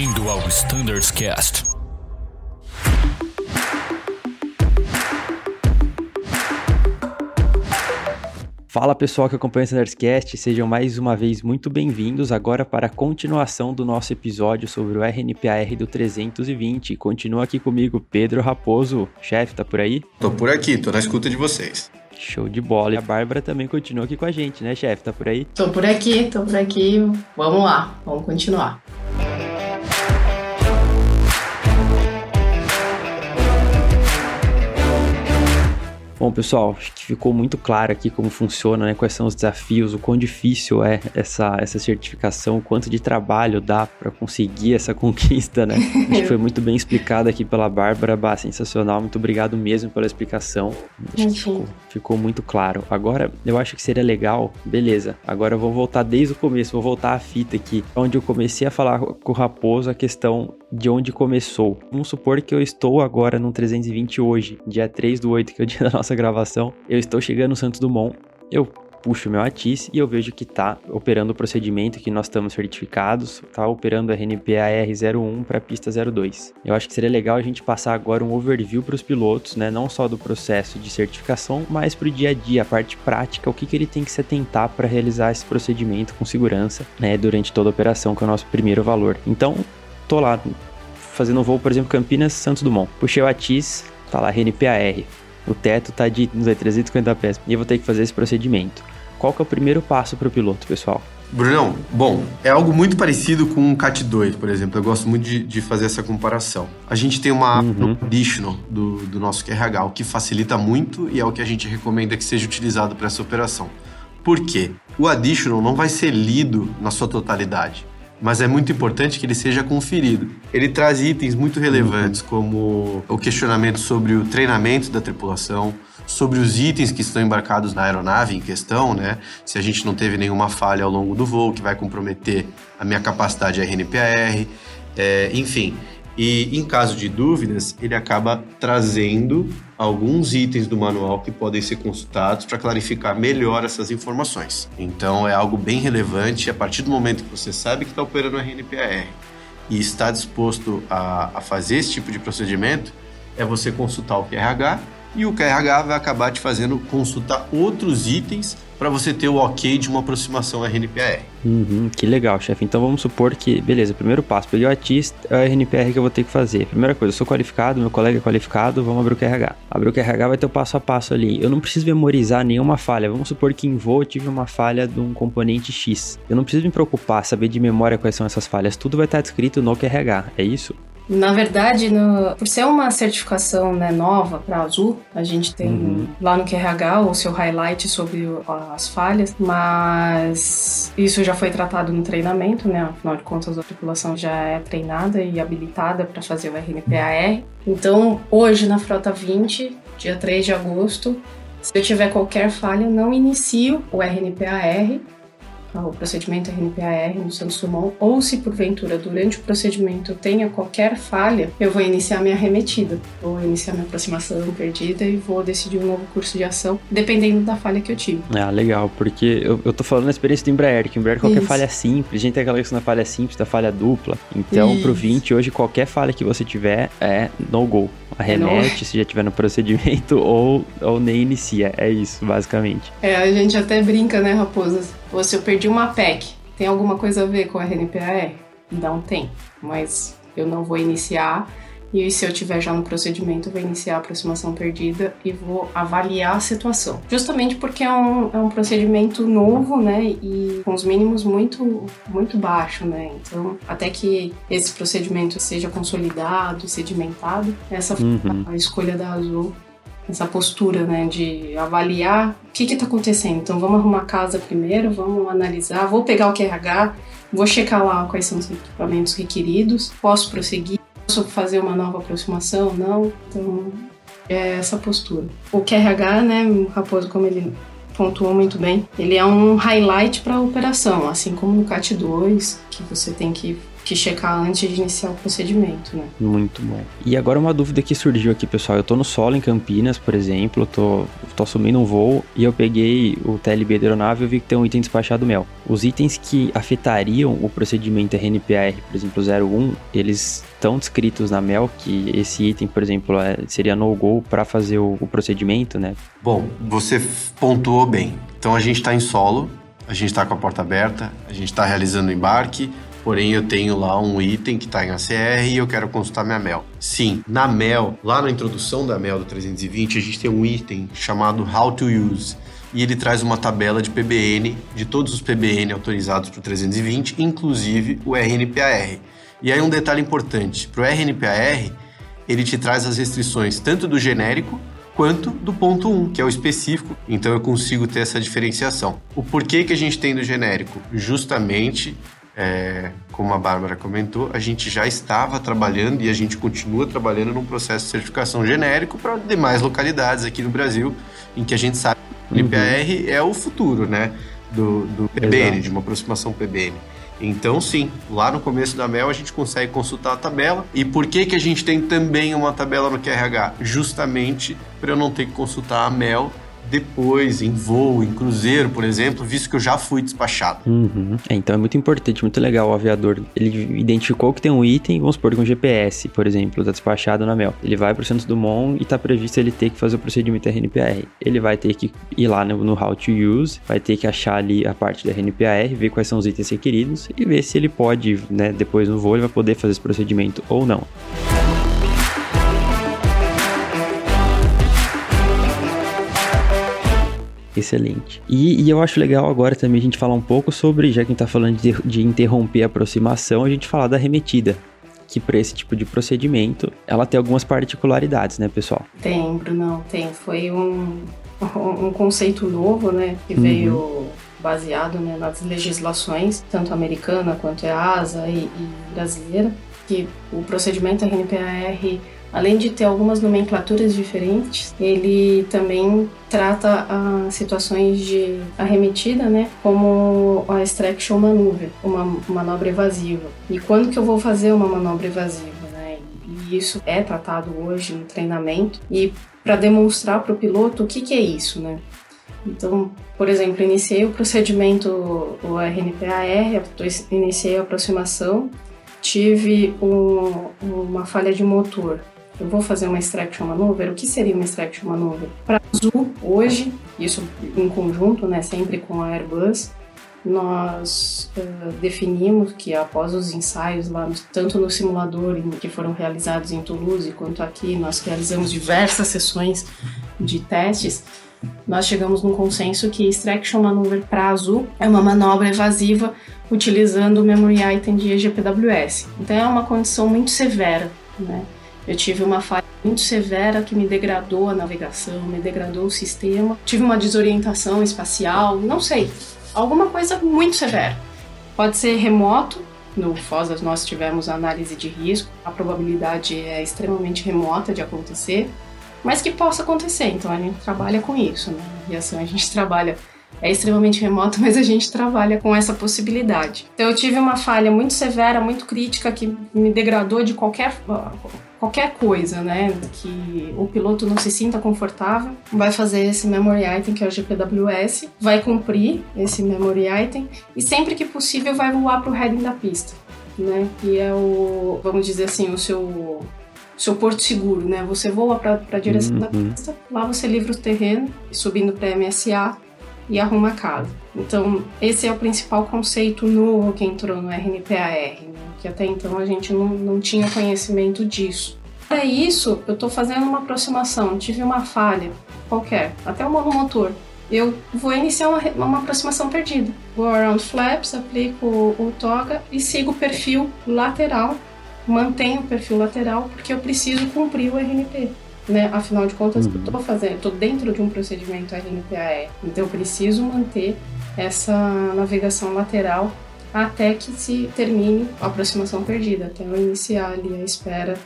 Bem-vindo ao Standards Cast. Fala pessoal que acompanha o Standardscast, sejam mais uma vez muito bem-vindos agora para a continuação do nosso episódio sobre o RNPAR do 320. Continua aqui comigo Pedro Raposo, chefe, tá por aí? Tô por aqui, tô na escuta de vocês. Show de bola. E a Bárbara também continua aqui com a gente, né, chefe? Tá por aí? Tô por aqui, tô por aqui. Vamos lá, vamos continuar. Bom, pessoal, acho que ficou muito claro aqui como funciona, né? Quais são os desafios, o quão difícil é essa, essa certificação, o quanto de trabalho dá para conseguir essa conquista, né? Acho que foi muito bem explicado aqui pela Bárbara, bah, sensacional. Muito obrigado mesmo pela explicação. Acho que ficou, ficou muito claro. Agora, eu acho que seria legal, beleza. Agora eu vou voltar desde o começo, vou voltar à fita aqui, onde eu comecei a falar com o Raposo a questão de onde começou. Vamos supor que eu estou agora no 320 hoje, dia 3 do 8, que é o dia da nossa gravação. Eu estou chegando no Santos Dumont, eu puxo meu ATIS e eu vejo que está operando o procedimento que nós estamos certificados, está operando a RNPAR 01 para a pista 02. Eu acho que seria legal a gente passar agora um overview para os pilotos, né, não só do processo de certificação, mas para o dia a dia, a parte prática, o que, que ele tem que se atentar para realizar esse procedimento com segurança né, durante toda a operação, que é o nosso primeiro valor. Então, tô lá fazendo um voo, por exemplo, Campinas, Santos Dumont. Puxei o ATIS, tá lá RNPAR. O teto tá de, não sei, 350 pés. E eu vou ter que fazer esse procedimento. Qual que é o primeiro passo para o piloto, pessoal? Brunão, bom, é algo muito parecido com um CAT 2, por exemplo. Eu gosto muito de, de fazer essa comparação. A gente tem uma uhum. additional do, do nosso QRH, o que facilita muito e é o que a gente recomenda que seja utilizado para essa operação. Por quê? O additional não vai ser lido na sua totalidade mas é muito importante que ele seja conferido. Ele traz itens muito relevantes, como o questionamento sobre o treinamento da tripulação, sobre os itens que estão embarcados na aeronave em questão, né? Se a gente não teve nenhuma falha ao longo do voo que vai comprometer a minha capacidade RNPAR, é, enfim. E em caso de dúvidas, ele acaba trazendo alguns itens do manual que podem ser consultados para clarificar melhor essas informações. Então é algo bem relevante. A partir do momento que você sabe que está operando a RNPAR e está disposto a, a fazer esse tipo de procedimento, é você consultar o QRH e o QRH vai acabar te fazendo consultar outros itens para você ter o ok de uma aproximação RNPR. Uhum, que legal, chefe. Então vamos supor que, beleza, primeiro passo, peguei o ATIS, é a RNPR que eu vou ter que fazer. Primeira coisa, eu sou qualificado, meu colega é qualificado, vamos abrir o QRH. Abrir o QRH vai ter o passo a passo ali. Eu não preciso memorizar nenhuma falha. Vamos supor que em voo eu tive uma falha de um componente X. Eu não preciso me preocupar, saber de memória quais são essas falhas. Tudo vai estar descrito no QRH, é isso? Na verdade, no, por ser uma certificação né, nova para Azul, a gente tem uhum. lá no QRH o seu highlight sobre o, as falhas, mas isso já foi tratado no treinamento, né? Afinal de contas, a tripulação já é treinada e habilitada para fazer o RNPAR. Então, hoje na Frota 20, dia 3 de agosto, se eu tiver qualquer falha, não inicio o RNPAR o procedimento RNPAR no Santos Dumont, ou se porventura durante o procedimento tenha qualquer falha, eu vou iniciar minha remetida, vou iniciar minha aproximação perdida e vou decidir um novo curso de ação, dependendo da falha que eu tive. Ah, legal, porque eu, eu tô falando da experiência do Embraer, que o Embraer qualquer Isso. falha simples, a gente tem aquela questão da falha simples, da falha dupla, então Isso. pro 20 hoje qualquer falha que você tiver é no-go. Arremete se já tiver no procedimento ou, ou nem inicia, é isso, basicamente. É, a gente até brinca, né, Raposas? Ou se eu perdi uma PEC, tem alguma coisa a ver com a RNPAE? Não tem, mas eu não vou iniciar. E se eu tiver já no procedimento, eu vou iniciar a aproximação perdida e vou avaliar a situação. Justamente porque é um, é um procedimento novo, né? E com os mínimos muito, muito baixo, né? Então, até que esse procedimento seja consolidado, sedimentado, essa uhum. a escolha da Azul essa postura, né, de avaliar o que está acontecendo. Então, vamos arrumar a casa primeiro, vamos analisar, vou pegar o QRH, vou checar lá quais são os equipamentos requeridos, posso prosseguir, fazer uma nova aproximação, não. Então, é essa postura. O QRH, né, o Raposo, como ele pontuou muito bem, ele é um highlight para a operação, assim como no CAT 2, que você tem que que checar antes de iniciar o procedimento, né? Muito bom. E agora uma dúvida que surgiu aqui, pessoal. Eu tô no solo em Campinas, por exemplo, tô, tô assumindo um voo e eu peguei o TLB da aeronave e vi que tem um item despachado mel. Os itens que afetariam o procedimento RNPAR, por exemplo, 01, eles estão descritos na MEL que esse item, por exemplo, é, seria no-go para fazer o, o procedimento, né? Bom, você pontuou bem. Então a gente está em solo, a gente está com a porta aberta, a gente está realizando o embarque, porém eu tenho lá um item que está em ACR e eu quero consultar minha MEL. Sim, na MEL, lá na introdução da MEL do 320, a gente tem um item chamado How to Use e ele traz uma tabela de PBN, de todos os PBN autorizados para o 320, inclusive o RNPAR. E aí um detalhe importante, para o RNPAR, ele te traz as restrições tanto do genérico quanto do ponto 1, que é o específico, então eu consigo ter essa diferenciação. O porquê que a gente tem do genérico? Justamente é, como a Bárbara comentou, a gente já estava trabalhando e a gente continua trabalhando num processo de certificação genérico para demais localidades aqui no Brasil, em que a gente sabe que o NPR uhum. é o futuro, né, do, do PBN, Exato. de uma aproximação PBN. Então, sim, lá no começo da MEL a gente consegue consultar a tabela. E por que, que a gente tem também uma tabela no QRH? Justamente para eu não ter que consultar a MEL depois, em voo, em cruzeiro, por exemplo, visto que eu já fui despachado. Uhum. É, então é muito importante, muito legal o aviador. Ele identificou que tem um item, vamos supor, com GPS, por exemplo, tá despachado na MEL. Ele vai para o Santos Dumont e tá previsto ele ter que fazer o procedimento RNPR. Ele vai ter que ir lá no, no How to Use, vai ter que achar ali a parte da RNPR, ver quais são os itens requeridos e ver se ele pode, né, depois no voo, ele vai poder fazer esse procedimento ou não. Excelente. E, e, eu acho legal agora também a gente falar um pouco sobre, já que a gente tá falando de, de interromper a aproximação, a gente falar da remetida que para esse tipo de procedimento ela tem algumas particularidades, né, pessoal? Tem, Bruno, tem. Foi um, um conceito novo, né, que uhum. veio baseado né, nas legislações, tanto americana quanto EASA e, e brasileira, que o procedimento RNPAR Além de ter algumas nomenclaturas diferentes, ele também trata as situações de arremetida, né, como a extraction maneuver, uma manobra evasiva. E quando que eu vou fazer uma manobra evasiva, né? E isso é tratado hoje no treinamento e para demonstrar para o piloto o que, que é isso, né? Então, por exemplo, iniciei o procedimento, o RNPAR, iniciei a aproximação, tive um, uma falha de motor eu vou fazer uma extraction maneuver, o que seria uma extraction maneuver? Para Azul, hoje, isso em conjunto, né, sempre com a Airbus, nós uh, definimos que após os ensaios lá, tanto no simulador que foram realizados em Toulouse, quanto aqui, nós realizamos diversas sessões de testes, nós chegamos num consenso que extraction maneuver para Azul é uma manobra evasiva utilizando o memory item de EGPWS. Então é uma condição muito severa, né? Eu tive uma falha muito severa que me degradou a navegação, me degradou o sistema. Tive uma desorientação espacial, não sei, alguma coisa muito severa. Pode ser remoto. No FOSAS nós tivemos análise de risco, a probabilidade é extremamente remota de acontecer, mas que possa acontecer. Então a gente trabalha com isso, né? Na aviação a gente trabalha é extremamente remoto, mas a gente trabalha com essa possibilidade. Então eu tive uma falha muito severa, muito crítica que me degradou de qualquer qualquer coisa, né, que o piloto não se sinta confortável, vai fazer esse memory item que é o GPWS, vai cumprir esse memory item e sempre que possível vai voar para o heading da pista, né, que é o, vamos dizer assim, o seu seu porto seguro, né? Você voa para a direção uhum. da pista, lá você livra o terreno, subindo para MSA e arruma a casa. Então, esse é o principal conceito novo que entrou no RNPAR, né? que até então a gente não, não tinha conhecimento disso. Para isso, eu estou fazendo uma aproximação, tive uma falha qualquer, até o monomotor. Eu vou iniciar uma, uma aproximação perdida. Vou around flaps, aplico o, o toga e sigo o perfil lateral, mantenho o perfil lateral porque eu preciso cumprir o RNP né? Afinal de contas, uhum. eu estou fazendo, estou dentro de um procedimento RNPAE, então eu preciso manter essa navegação lateral até que se termine a aproximação perdida, até eu iniciar ali a espera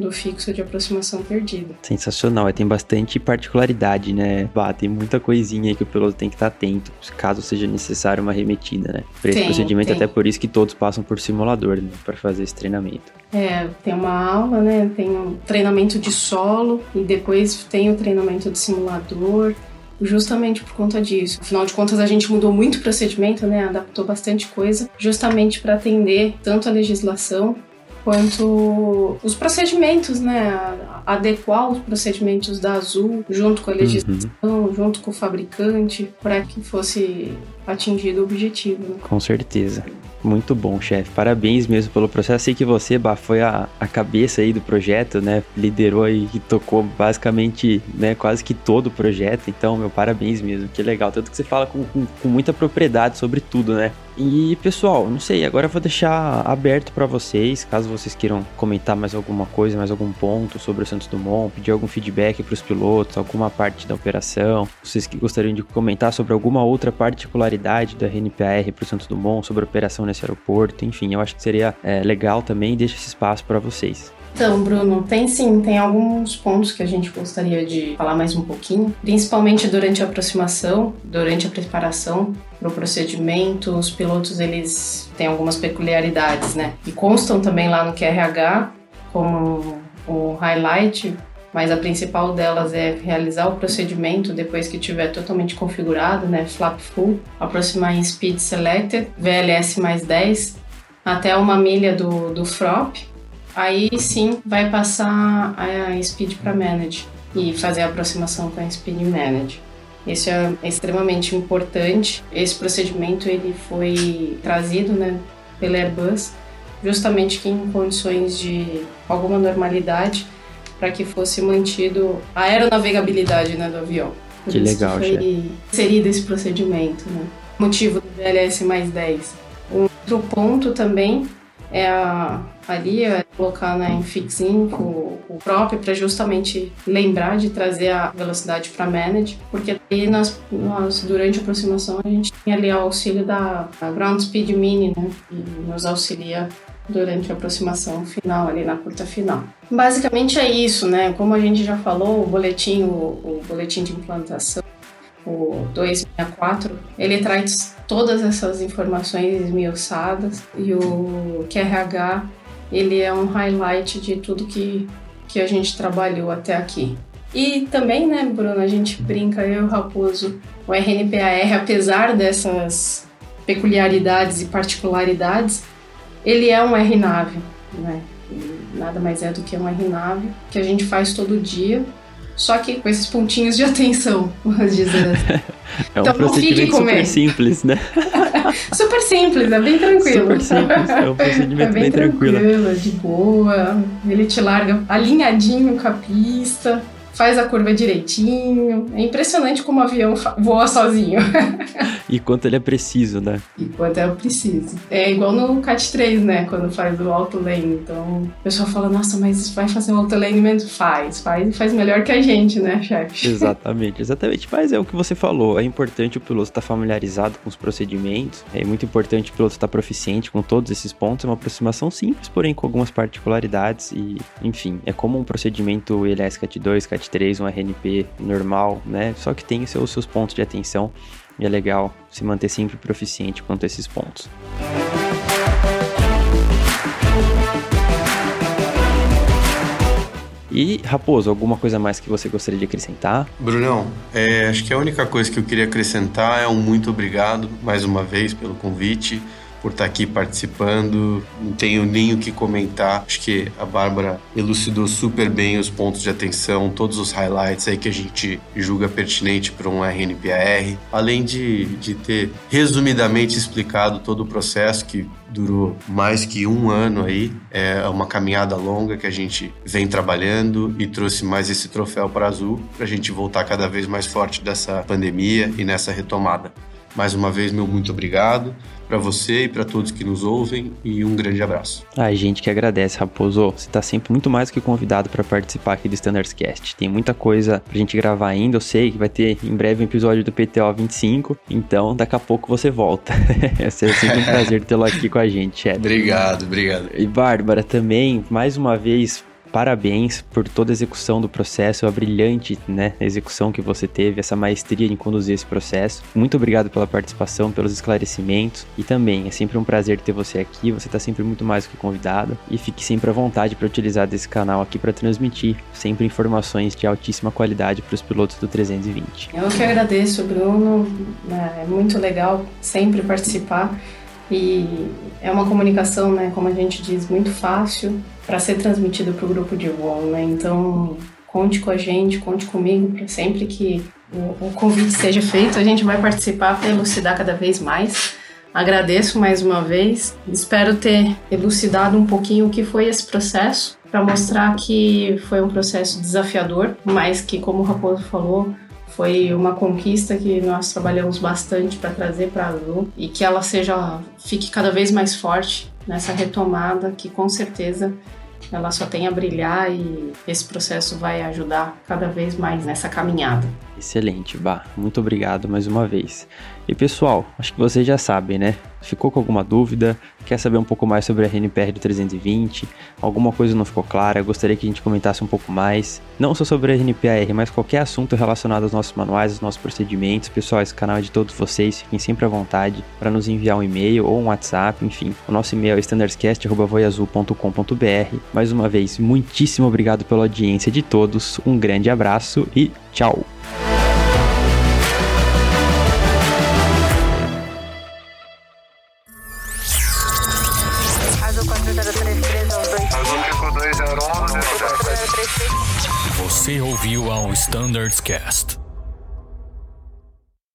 do fixo de aproximação perdida. Sensacional, é, tem bastante particularidade, né? Bah, tem muita coisinha aí que o piloto tem que estar atento, caso seja necessário uma remetida, né? Para esse procedimento, tem. até por isso que todos passam por simulador, né? Para fazer esse treinamento. É, tem uma aula, né? Tem um treinamento de solo e depois tem o treinamento de simulador justamente por conta disso. Afinal de contas, a gente mudou muito o procedimento, né? Adaptou bastante coisa, justamente para atender tanto a legislação quanto os procedimentos, né? Adequar os procedimentos da Azul junto com a legislação, uhum. junto com o fabricante, para que fosse atingido o objetivo. Né? Com certeza. Muito bom, chefe. Parabéns mesmo pelo processo. Sei que você, Bah, foi a, a cabeça aí do projeto, né? Liderou e tocou basicamente, né, quase que todo o projeto. Então, meu parabéns mesmo. Que legal. Tanto que você fala com, com, com muita propriedade sobre tudo, né? E pessoal, não sei, agora eu vou deixar aberto para vocês, caso vocês queiram comentar mais alguma coisa, mais algum ponto sobre o Santos Dumont, pedir algum feedback para os pilotos, alguma parte da operação, vocês que gostariam de comentar sobre alguma outra particularidade da RNPR para o Santos Dumont, sobre a operação nesse aeroporto, enfim, eu acho que seria é, legal também, deixa esse espaço para vocês. Então, Bruno, tem sim, tem alguns pontos que a gente gostaria de falar mais um pouquinho, principalmente durante a aproximação, durante a preparação para o procedimento, os pilotos eles têm algumas peculiaridades, né? E constam também lá no QRH como o highlight, mas a principal delas é realizar o procedimento depois que estiver totalmente configurado, né? Flap full, aproximar em speed selected, VLS mais 10, até uma milha do, do FROP, Aí sim vai passar a Speed para Manage e fazer a aproximação com a Speed Manage. Isso é extremamente importante. Esse procedimento ele foi trazido né, pela Airbus justamente que em condições de alguma normalidade para que fosse mantido a aeronavegabilidade né, do avião. Por que legal, que foi inserido esse procedimento. Né? Motivo do VLS mais 10. Um outro ponto também é a, ali é colocar né, em o, o próprio para justamente lembrar de trazer a velocidade para manage, porque aí nós, nós, durante a aproximação a gente tem ali o auxílio da ground speed mini, né, que nos auxilia durante a aproximação final ali na curta final. Basicamente é isso, né? Como a gente já falou, o boletim, o, o boletim de implantação o 264, ele traz todas essas informações esmiuçadas e o QRH ele é um highlight de tudo que, que a gente trabalhou até aqui. E também, né, Bruno, a gente brinca, eu e o Raposo, o RNPAR, apesar dessas peculiaridades e particularidades, ele é um RNAV, né? nada mais é do que um RNAV que a gente faz todo dia só que com esses pontinhos de atenção, vamos dizer assim. É um então, procedimento super simples, né? super simples, é bem tranquilo. Super simples, é um procedimento é bem, bem tranquilo. tranquilo. De boa, ele te larga alinhadinho com a pista, faz a curva direitinho. É impressionante como o avião voa sozinho. e quanto ele é preciso, né? E quanto é preciso. É igual no CAT 3, né? Quando faz o auto lane. Então, o pessoal fala, nossa, mas vai fazer um auto lane? Faz, faz e faz melhor que a gente, né, chefe? Exatamente, exatamente. Mas é o que você falou. É importante o piloto estar familiarizado com os procedimentos. É muito importante o piloto estar proficiente com todos esses pontos. É uma aproximação simples, porém com algumas particularidades. E, enfim, é como um procedimento ILS CAT 2, CAT 3, um RNP normal, né? Só que tem seus, seus pontos de atenção e é legal se manter sempre proficiente quanto a esses pontos. E, Raposo, alguma coisa mais que você gostaria de acrescentar? Brunão, é, acho que a única coisa que eu queria acrescentar é um muito obrigado mais uma vez pelo convite por estar aqui participando. Não tenho nem o que comentar. Acho que a Bárbara elucidou super bem os pontos de atenção, todos os highlights aí que a gente julga pertinente para um RNPAR. Além de, de ter resumidamente explicado todo o processo que durou mais que um ano aí. É uma caminhada longa que a gente vem trabalhando e trouxe mais esse troféu para Azul para a gente voltar cada vez mais forte dessa pandemia e nessa retomada. Mais uma vez, meu muito obrigado para você e para todos que nos ouvem e um grande abraço. A gente que agradece, Raposo. Você está sempre muito mais que convidado para participar aqui do Standards Cast. Tem muita coisa pra gente gravar ainda. Eu sei que vai ter em breve um episódio do PTO 25, então daqui a pouco você volta. é sempre um prazer tê-lo aqui com a gente, Chad. Obrigado, obrigado. E Bárbara também, mais uma vez, parabéns por toda a execução do processo, a brilhante né, execução que você teve, essa maestria em conduzir esse processo. Muito obrigado pela participação, pelos esclarecimentos e também é sempre um prazer ter você aqui. Você está sempre muito mais do que convidado e fique sempre à vontade para utilizar desse canal aqui para transmitir sempre informações de altíssima qualidade para os pilotos do 320. Eu que agradeço, Bruno. É muito legal sempre participar. E é uma comunicação, né, como a gente diz, muito fácil para ser transmitido para o grupo de voo, né? Então, conte com a gente, conte comigo para sempre que o, o convite seja feito, a gente vai participar para elucidar cada vez mais. Agradeço mais uma vez. Espero ter elucidado um pouquinho o que foi esse processo, para mostrar que foi um processo desafiador, mas que, como o Raposo falou, foi uma conquista que nós trabalhamos bastante para trazer para a Azul e que ela seja fique cada vez mais forte nessa retomada que com certeza ela só tem a brilhar e esse processo vai ajudar cada vez mais nessa caminhada. Excelente, Bah. Muito obrigado mais uma vez. E pessoal, acho que vocês já sabem, né? Ficou com alguma dúvida? Quer saber um pouco mais sobre a RNPR do 320? Alguma coisa não ficou clara? Gostaria que a gente comentasse um pouco mais. Não só sobre a RNPR, mas qualquer assunto relacionado aos nossos manuais, aos nossos procedimentos. Pessoal, esse canal é de todos vocês. Fiquem sempre à vontade para nos enviar um e-mail ou um WhatsApp, enfim. O nosso e-mail é standardscast.voiazul.com.br. Mais uma vez, muitíssimo obrigado pela audiência de todos. Um grande abraço e tchau! Você ouviu ao Standards Cast.